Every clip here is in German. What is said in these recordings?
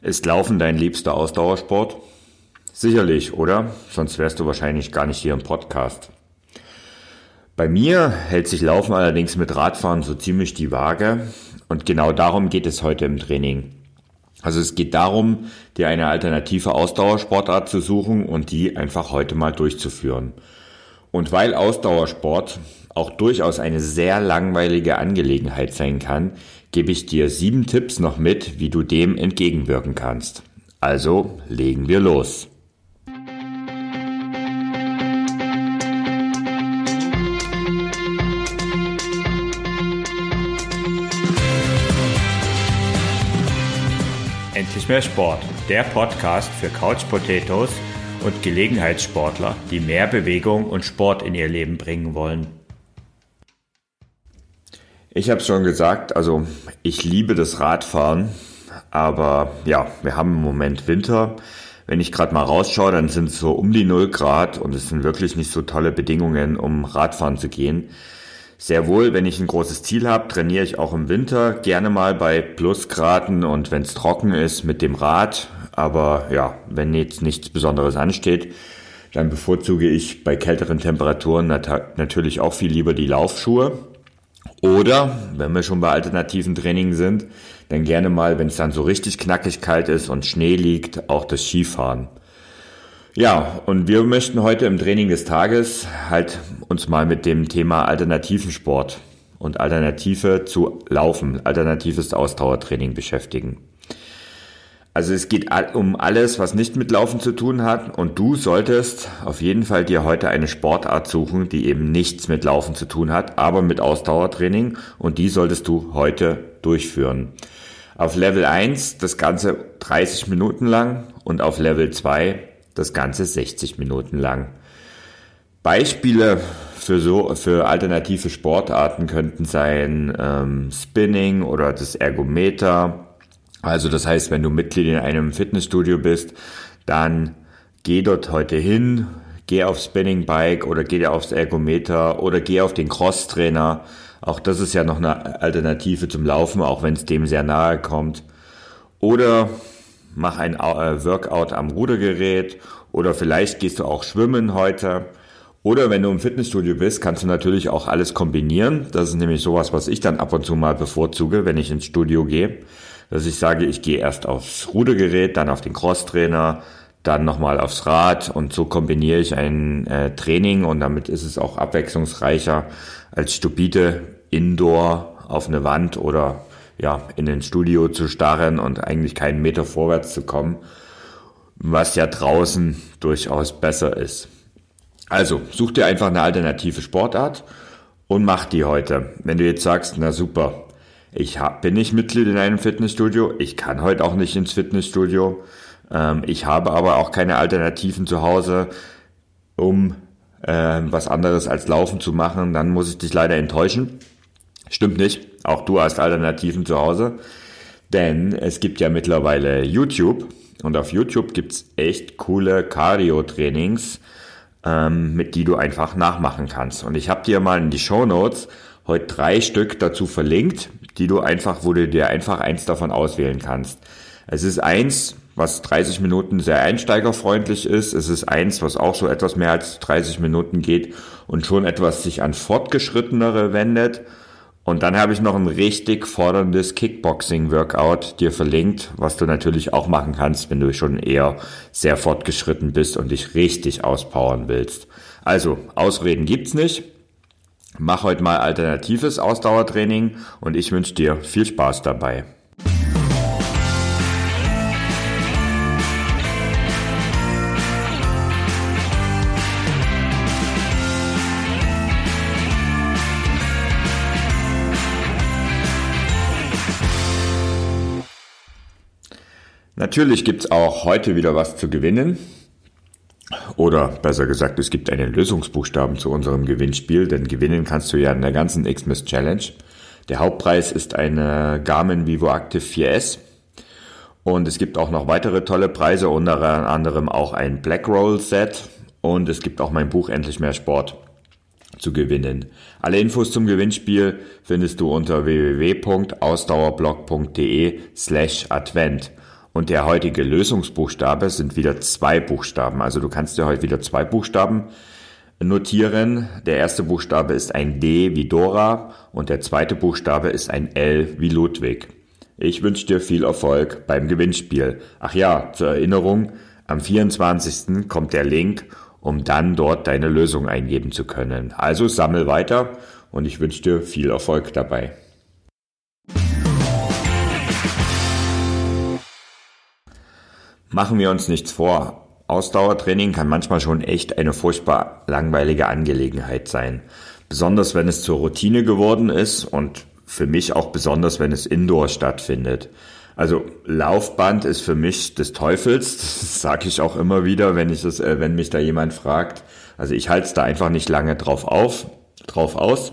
Ist Laufen dein liebster Ausdauersport? Sicherlich, oder? Sonst wärst du wahrscheinlich gar nicht hier im Podcast. Bei mir hält sich Laufen allerdings mit Radfahren so ziemlich die Waage und genau darum geht es heute im Training. Also es geht darum, dir eine alternative Ausdauersportart zu suchen und die einfach heute mal durchzuführen. Und weil Ausdauersport auch durchaus eine sehr langweilige Angelegenheit sein kann, gebe ich dir sieben Tipps noch mit, wie du dem entgegenwirken kannst. Also legen wir los. Endlich mehr Sport, der Podcast für Couch Potatoes und Gelegenheitssportler, die mehr Bewegung und Sport in ihr Leben bringen wollen. Ich habe schon gesagt, also ich liebe das Radfahren, aber ja, wir haben im Moment Winter. Wenn ich gerade mal rausschaue, dann sind es so um die 0 Grad und es sind wirklich nicht so tolle Bedingungen, um Radfahren zu gehen. Sehr wohl, wenn ich ein großes Ziel habe, trainiere ich auch im Winter gerne mal bei Plusgraden und wenn es trocken ist mit dem Rad. Aber ja, wenn jetzt nichts Besonderes ansteht, dann bevorzuge ich bei kälteren Temperaturen nat natürlich auch viel lieber die Laufschuhe. Oder, wenn wir schon bei alternativen Training sind, dann gerne mal, wenn es dann so richtig knackig kalt ist und Schnee liegt, auch das Skifahren. Ja, und wir möchten heute im Training des Tages halt uns mal mit dem Thema alternativen Sport und Alternative zu Laufen, alternatives Ausdauertraining beschäftigen. Also es geht um alles, was nicht mit Laufen zu tun hat und du solltest auf jeden Fall dir heute eine Sportart suchen, die eben nichts mit Laufen zu tun hat, aber mit Ausdauertraining und die solltest du heute durchführen. Auf Level 1 das Ganze 30 Minuten lang und auf Level 2 das Ganze 60 Minuten lang. Beispiele für so für alternative Sportarten könnten sein ähm, Spinning oder das Ergometer also das heißt, wenn du Mitglied in einem Fitnessstudio bist, dann geh dort heute hin, geh aufs Spinning Bike oder geh aufs Ergometer oder geh auf den Cross-Trainer. Auch das ist ja noch eine Alternative zum Laufen, auch wenn es dem sehr nahe kommt. Oder mach ein äh, Workout am Rudergerät oder vielleicht gehst du auch schwimmen heute. Oder wenn du im Fitnessstudio bist, kannst du natürlich auch alles kombinieren. Das ist nämlich sowas, was ich dann ab und zu mal bevorzuge, wenn ich ins Studio gehe dass ich sage, ich gehe erst aufs Rudergerät, dann auf den Crosstrainer, dann nochmal aufs Rad und so kombiniere ich ein äh, Training und damit ist es auch abwechslungsreicher als stupide Indoor auf eine Wand oder ja, in ein Studio zu starren und eigentlich keinen Meter vorwärts zu kommen, was ja draußen durchaus besser ist. Also, such dir einfach eine alternative Sportart und mach die heute. Wenn du jetzt sagst, na super, ich hab, bin nicht Mitglied in einem Fitnessstudio. Ich kann heute auch nicht ins Fitnessstudio. Ähm, ich habe aber auch keine Alternativen zu Hause, um äh, was anderes als Laufen zu machen. Dann muss ich dich leider enttäuschen. Stimmt nicht. Auch du hast Alternativen zu Hause. Denn es gibt ja mittlerweile YouTube. Und auf YouTube gibt's echt coole Cardio-Trainings, ähm, mit die du einfach nachmachen kannst. Und ich habe dir mal in die Show Notes heute drei Stück dazu verlinkt, die du einfach, wo du dir einfach eins davon auswählen kannst. Es ist eins, was 30 Minuten sehr einsteigerfreundlich ist. Es ist eins, was auch so etwas mehr als 30 Minuten geht und schon etwas sich an Fortgeschrittenere wendet. Und dann habe ich noch ein richtig forderndes Kickboxing-Workout dir verlinkt, was du natürlich auch machen kannst, wenn du schon eher sehr fortgeschritten bist und dich richtig auspowern willst. Also, Ausreden gibt's nicht. Mach heute mal alternatives Ausdauertraining und ich wünsche dir viel Spaß dabei. Natürlich gibt's auch heute wieder was zu gewinnen. Oder besser gesagt, es gibt einen Lösungsbuchstaben zu unserem Gewinnspiel, denn gewinnen kannst du ja in der ganzen Xmas Challenge. Der Hauptpreis ist eine Garmin Vivo Active 4S. Und es gibt auch noch weitere tolle Preise, unter anderem auch ein Blackroll Set. Und es gibt auch mein Buch Endlich mehr Sport zu gewinnen. Alle Infos zum Gewinnspiel findest du unter www.ausdauerblog.de slash Advent. Und der heutige Lösungsbuchstabe sind wieder zwei Buchstaben. Also du kannst dir heute wieder zwei Buchstaben notieren. Der erste Buchstabe ist ein D wie Dora und der zweite Buchstabe ist ein L wie Ludwig. Ich wünsche dir viel Erfolg beim Gewinnspiel. Ach ja, zur Erinnerung, am 24. kommt der Link, um dann dort deine Lösung eingeben zu können. Also sammel weiter und ich wünsche dir viel Erfolg dabei. Machen wir uns nichts vor. Ausdauertraining kann manchmal schon echt eine furchtbar langweilige Angelegenheit sein. Besonders wenn es zur Routine geworden ist und für mich auch besonders, wenn es indoor stattfindet. Also Laufband ist für mich des Teufels, das sage ich auch immer wieder, wenn ich das, äh, wenn mich da jemand fragt. Also ich halte es da einfach nicht lange drauf auf, drauf aus.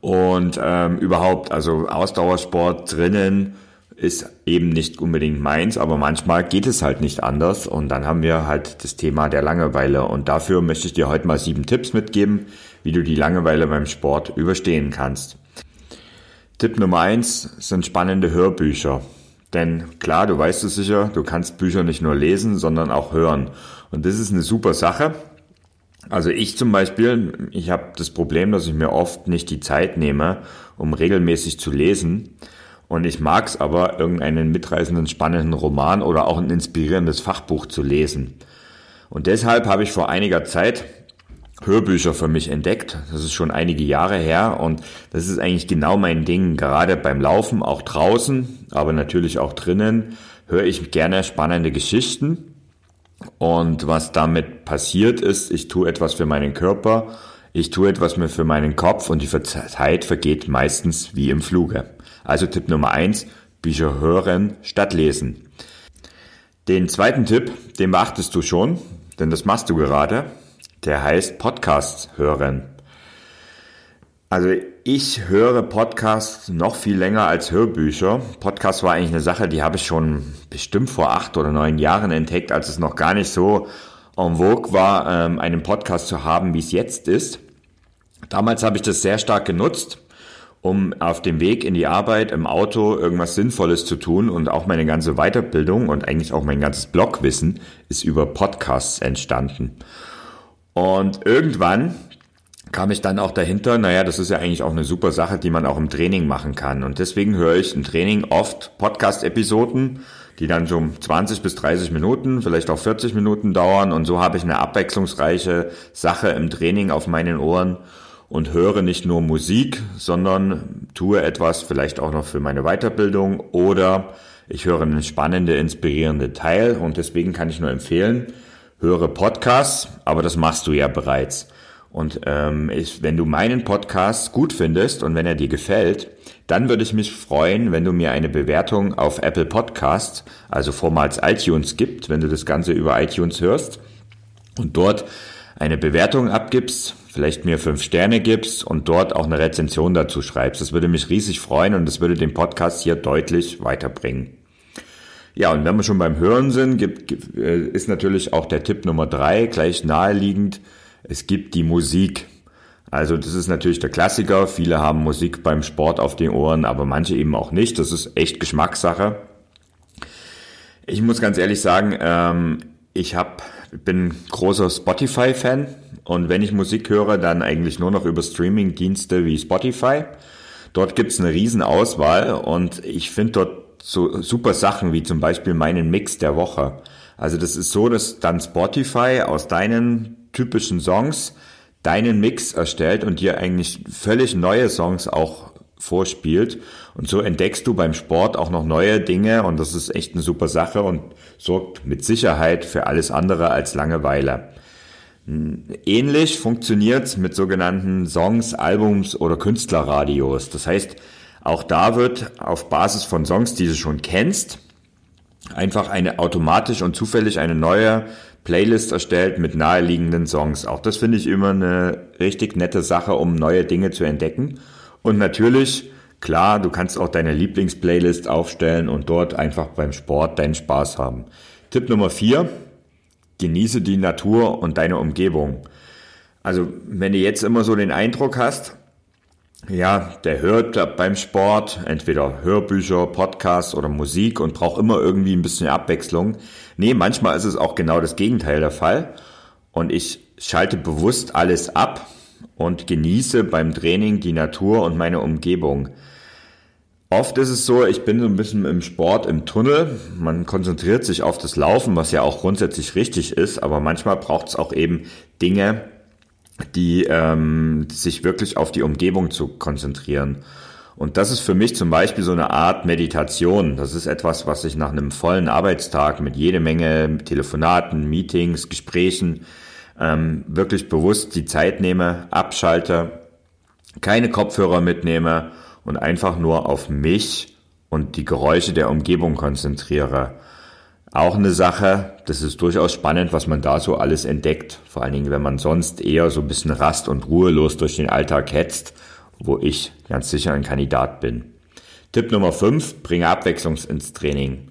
Und ähm, überhaupt, also Ausdauersport drinnen ist eben nicht unbedingt meins, aber manchmal geht es halt nicht anders und dann haben wir halt das Thema der Langeweile und dafür möchte ich dir heute mal sieben Tipps mitgeben, wie du die Langeweile beim Sport überstehen kannst. Tipp Nummer eins sind spannende Hörbücher. Denn klar, du weißt es sicher, du kannst Bücher nicht nur lesen, sondern auch hören. Und das ist eine super Sache. Also ich zum Beispiel, ich habe das Problem, dass ich mir oft nicht die Zeit nehme, um regelmäßig zu lesen. Und ich mag es aber, irgendeinen mitreißenden, spannenden Roman oder auch ein inspirierendes Fachbuch zu lesen. Und deshalb habe ich vor einiger Zeit Hörbücher für mich entdeckt. Das ist schon einige Jahre her und das ist eigentlich genau mein Ding. Gerade beim Laufen, auch draußen, aber natürlich auch drinnen, höre ich gerne spannende Geschichten. Und was damit passiert ist, ich tue etwas für meinen Körper, ich tue etwas für meinen Kopf und die Zeit vergeht meistens wie im Fluge. Also Tipp Nummer eins: Bücher hören statt lesen. Den zweiten Tipp, den beachtest du schon, denn das machst du gerade. Der heißt Podcasts hören. Also ich höre Podcasts noch viel länger als Hörbücher. Podcast war eigentlich eine Sache, die habe ich schon bestimmt vor acht oder neun Jahren entdeckt, als es noch gar nicht so en vogue war, ähm, einen Podcast zu haben, wie es jetzt ist. Damals habe ich das sehr stark genutzt um auf dem Weg in die Arbeit im Auto irgendwas Sinnvolles zu tun und auch meine ganze Weiterbildung und eigentlich auch mein ganzes Blogwissen ist über Podcasts entstanden. Und irgendwann kam ich dann auch dahinter, naja, das ist ja eigentlich auch eine super Sache, die man auch im Training machen kann. Und deswegen höre ich im Training oft Podcast-Episoden, die dann so 20 bis 30 Minuten, vielleicht auch 40 Minuten dauern. Und so habe ich eine abwechslungsreiche Sache im Training auf meinen Ohren und höre nicht nur Musik, sondern tue etwas vielleicht auch noch für meine Weiterbildung oder ich höre einen spannenden, inspirierenden Teil und deswegen kann ich nur empfehlen, höre Podcasts, aber das machst du ja bereits. Und ähm, ich, wenn du meinen Podcast gut findest und wenn er dir gefällt, dann würde ich mich freuen, wenn du mir eine Bewertung auf Apple Podcasts, also vormals iTunes gibt, wenn du das Ganze über iTunes hörst und dort eine Bewertung abgibst, vielleicht mir fünf Sterne gibst und dort auch eine Rezension dazu schreibst. Das würde mich riesig freuen und das würde den Podcast hier deutlich weiterbringen. Ja, und wenn wir schon beim Hören sind, gibt, äh, ist natürlich auch der Tipp Nummer drei gleich naheliegend. Es gibt die Musik. Also das ist natürlich der Klassiker. Viele haben Musik beim Sport auf den Ohren, aber manche eben auch nicht. Das ist echt Geschmackssache. Ich muss ganz ehrlich sagen, ähm, ich hab, bin großer Spotify-Fan und wenn ich Musik höre, dann eigentlich nur noch über Streaming-Dienste wie Spotify. Dort gibt's eine riesen Auswahl und ich finde dort so super Sachen wie zum Beispiel meinen Mix der Woche. Also das ist so, dass dann Spotify aus deinen typischen Songs deinen Mix erstellt und dir eigentlich völlig neue Songs auch vorspielt. Und so entdeckst du beim Sport auch noch neue Dinge und das ist echt eine super Sache und sorgt mit Sicherheit für alles andere als Langeweile. Ähnlich funktioniert mit sogenannten Songs, Albums oder Künstlerradios. Das heißt, auch da wird auf Basis von Songs, die du schon kennst, einfach eine automatisch und zufällig eine neue Playlist erstellt mit naheliegenden Songs. Auch das finde ich immer eine richtig nette Sache, um neue Dinge zu entdecken. Und natürlich, klar, du kannst auch deine Lieblingsplaylist aufstellen und dort einfach beim Sport deinen Spaß haben. Tipp Nummer vier, genieße die Natur und deine Umgebung. Also, wenn du jetzt immer so den Eindruck hast, ja, der hört beim Sport entweder Hörbücher, Podcasts oder Musik und braucht immer irgendwie ein bisschen Abwechslung. Nee, manchmal ist es auch genau das Gegenteil der Fall. Und ich schalte bewusst alles ab und genieße beim Training die Natur und meine Umgebung. Oft ist es so, ich bin so ein bisschen im Sport im Tunnel. Man konzentriert sich auf das Laufen, was ja auch grundsätzlich richtig ist, aber manchmal braucht es auch eben Dinge, die ähm, sich wirklich auf die Umgebung zu konzentrieren. Und das ist für mich zum Beispiel so eine Art Meditation. Das ist etwas, was ich nach einem vollen Arbeitstag mit jede Menge Telefonaten, Meetings, Gesprächen ähm, wirklich bewusst die Zeit nehme, abschalte, keine Kopfhörer mitnehme und einfach nur auf mich und die Geräusche der Umgebung konzentriere. Auch eine Sache, das ist durchaus spannend, was man da so alles entdeckt. Vor allen Dingen, wenn man sonst eher so ein bisschen rast- und ruhelos durch den Alltag hetzt, wo ich ganz sicher ein Kandidat bin. Tipp Nummer 5, bringe Abwechslung ins Training.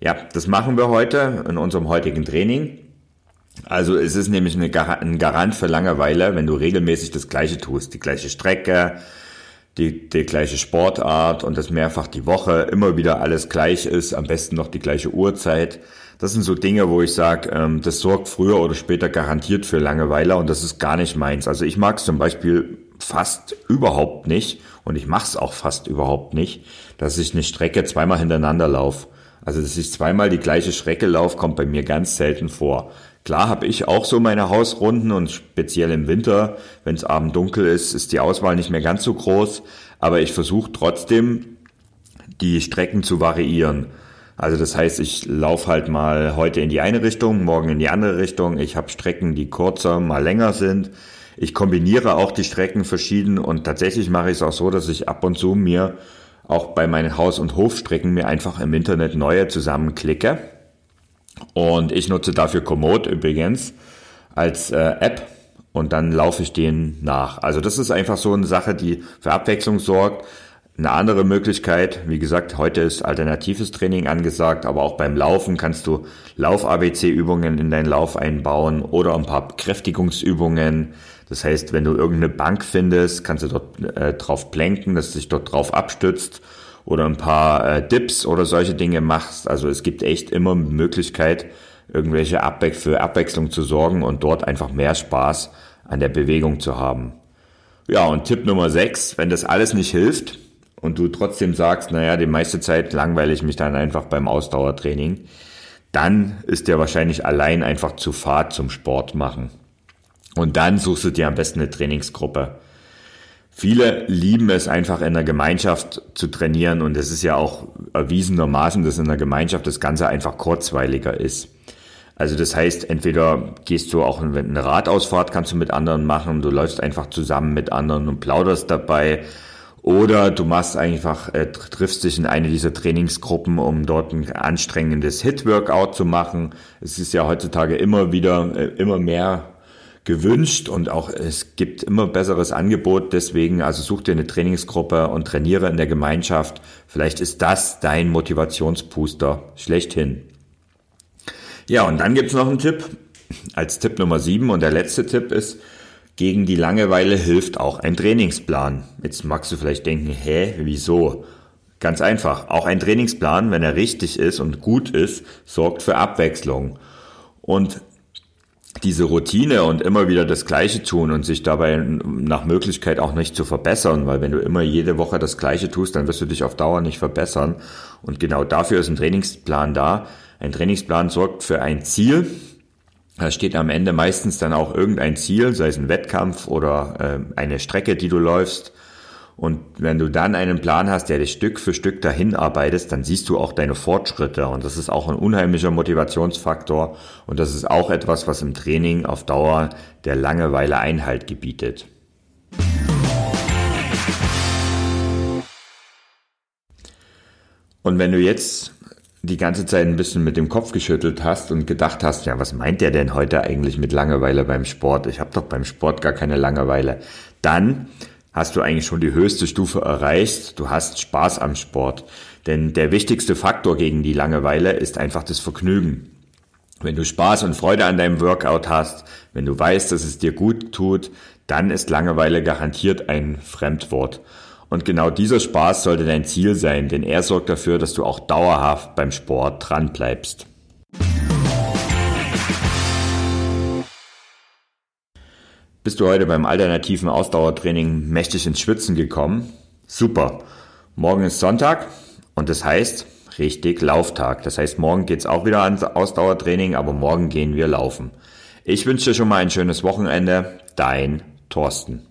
Ja, das machen wir heute in unserem heutigen Training. Also es ist nämlich ein Garant für Langeweile, wenn du regelmäßig das Gleiche tust, die gleiche Strecke, die, die gleiche Sportart und das mehrfach die Woche, immer wieder alles gleich ist, am besten noch die gleiche Uhrzeit. Das sind so Dinge, wo ich sage, ähm, das sorgt früher oder später garantiert für Langeweile und das ist gar nicht meins. Also ich mag es zum Beispiel fast überhaupt nicht und ich mache es auch fast überhaupt nicht, dass ich eine Strecke zweimal hintereinander laufe. Also dass ich zweimal die gleiche Strecke laufe, kommt bei mir ganz selten vor. Klar habe ich auch so meine Hausrunden und speziell im Winter, wenn es abend dunkel ist, ist die Auswahl nicht mehr ganz so groß. Aber ich versuche trotzdem, die Strecken zu variieren. Also das heißt, ich laufe halt mal heute in die eine Richtung, morgen in die andere Richtung. Ich habe Strecken, die kurzer, mal länger sind. Ich kombiniere auch die Strecken verschieden und tatsächlich mache ich es auch so, dass ich ab und zu mir auch bei meinen Haus- und Hofstrecken mir einfach im Internet neue zusammenklicke und ich nutze dafür Komoot übrigens als äh, App und dann laufe ich denen nach. Also das ist einfach so eine Sache, die für Abwechslung sorgt. Eine andere Möglichkeit, wie gesagt, heute ist alternatives Training angesagt, aber auch beim Laufen kannst du Lauf-ABC-Übungen in deinen Lauf einbauen oder ein paar Kräftigungsübungen. Das heißt, wenn du irgendeine Bank findest, kannst du dort äh, drauf planken, dass du dich dort drauf abstützt oder ein paar äh, Dips oder solche Dinge machst. Also es gibt echt immer Möglichkeit, irgendwelche Abwe für Abwechslung zu sorgen und dort einfach mehr Spaß an der Bewegung zu haben. Ja, und Tipp Nummer 6, wenn das alles nicht hilft und du trotzdem sagst, naja, die meiste Zeit langweile ich mich dann einfach beim Ausdauertraining, dann ist der wahrscheinlich allein einfach zu fad zum Sport machen. Und dann suchst du dir am besten eine Trainingsgruppe. Viele lieben es einfach in der Gemeinschaft zu trainieren und es ist ja auch erwiesenermaßen, dass in der Gemeinschaft das Ganze einfach kurzweiliger ist. Also das heißt, entweder gehst du auch eine Radausfahrt, kannst du mit anderen machen, du läufst einfach zusammen mit anderen und plauderst dabei. Oder du machst einfach, äh, triffst dich in eine dieser Trainingsgruppen, um dort ein anstrengendes Hit-Workout zu machen. Es ist ja heutzutage immer wieder, äh, immer mehr gewünscht und auch es gibt immer besseres Angebot. Deswegen, also such dir eine Trainingsgruppe und trainiere in der Gemeinschaft. Vielleicht ist das dein Motivationsbooster schlechthin. Ja, und dann gibt's noch einen Tipp als Tipp Nummer sieben und der letzte Tipp ist, gegen die Langeweile hilft auch ein Trainingsplan. Jetzt magst du vielleicht denken, hä, wieso? Ganz einfach. Auch ein Trainingsplan, wenn er richtig ist und gut ist, sorgt für Abwechslung. Und diese Routine und immer wieder das Gleiche tun und sich dabei nach Möglichkeit auch nicht zu verbessern, weil wenn du immer jede Woche das Gleiche tust, dann wirst du dich auf Dauer nicht verbessern. Und genau dafür ist ein Trainingsplan da. Ein Trainingsplan sorgt für ein Ziel. Da steht am Ende meistens dann auch irgendein Ziel, sei es ein Wettkampf oder äh, eine Strecke, die du läufst. Und wenn du dann einen Plan hast, der dich Stück für Stück dahin arbeitest, dann siehst du auch deine Fortschritte. Und das ist auch ein unheimlicher Motivationsfaktor. Und das ist auch etwas, was im Training auf Dauer der Langeweile Einhalt gebietet. Und wenn du jetzt die ganze Zeit ein bisschen mit dem Kopf geschüttelt hast und gedacht hast, ja, was meint der denn heute eigentlich mit Langeweile beim Sport? Ich habe doch beim Sport gar keine Langeweile. Dann hast du eigentlich schon die höchste Stufe erreicht. Du hast Spaß am Sport. Denn der wichtigste Faktor gegen die Langeweile ist einfach das Vergnügen. Wenn du Spaß und Freude an deinem Workout hast, wenn du weißt, dass es dir gut tut, dann ist Langeweile garantiert ein Fremdwort. Und genau dieser Spaß sollte dein Ziel sein, denn er sorgt dafür, dass du auch dauerhaft beim Sport dran bleibst. Bist du heute beim alternativen Ausdauertraining mächtig ins Schwitzen gekommen? Super. Morgen ist Sonntag und das heißt richtig Lauftag. Das heißt, morgen geht's auch wieder ans Ausdauertraining, aber morgen gehen wir laufen. Ich wünsche dir schon mal ein schönes Wochenende. Dein Thorsten.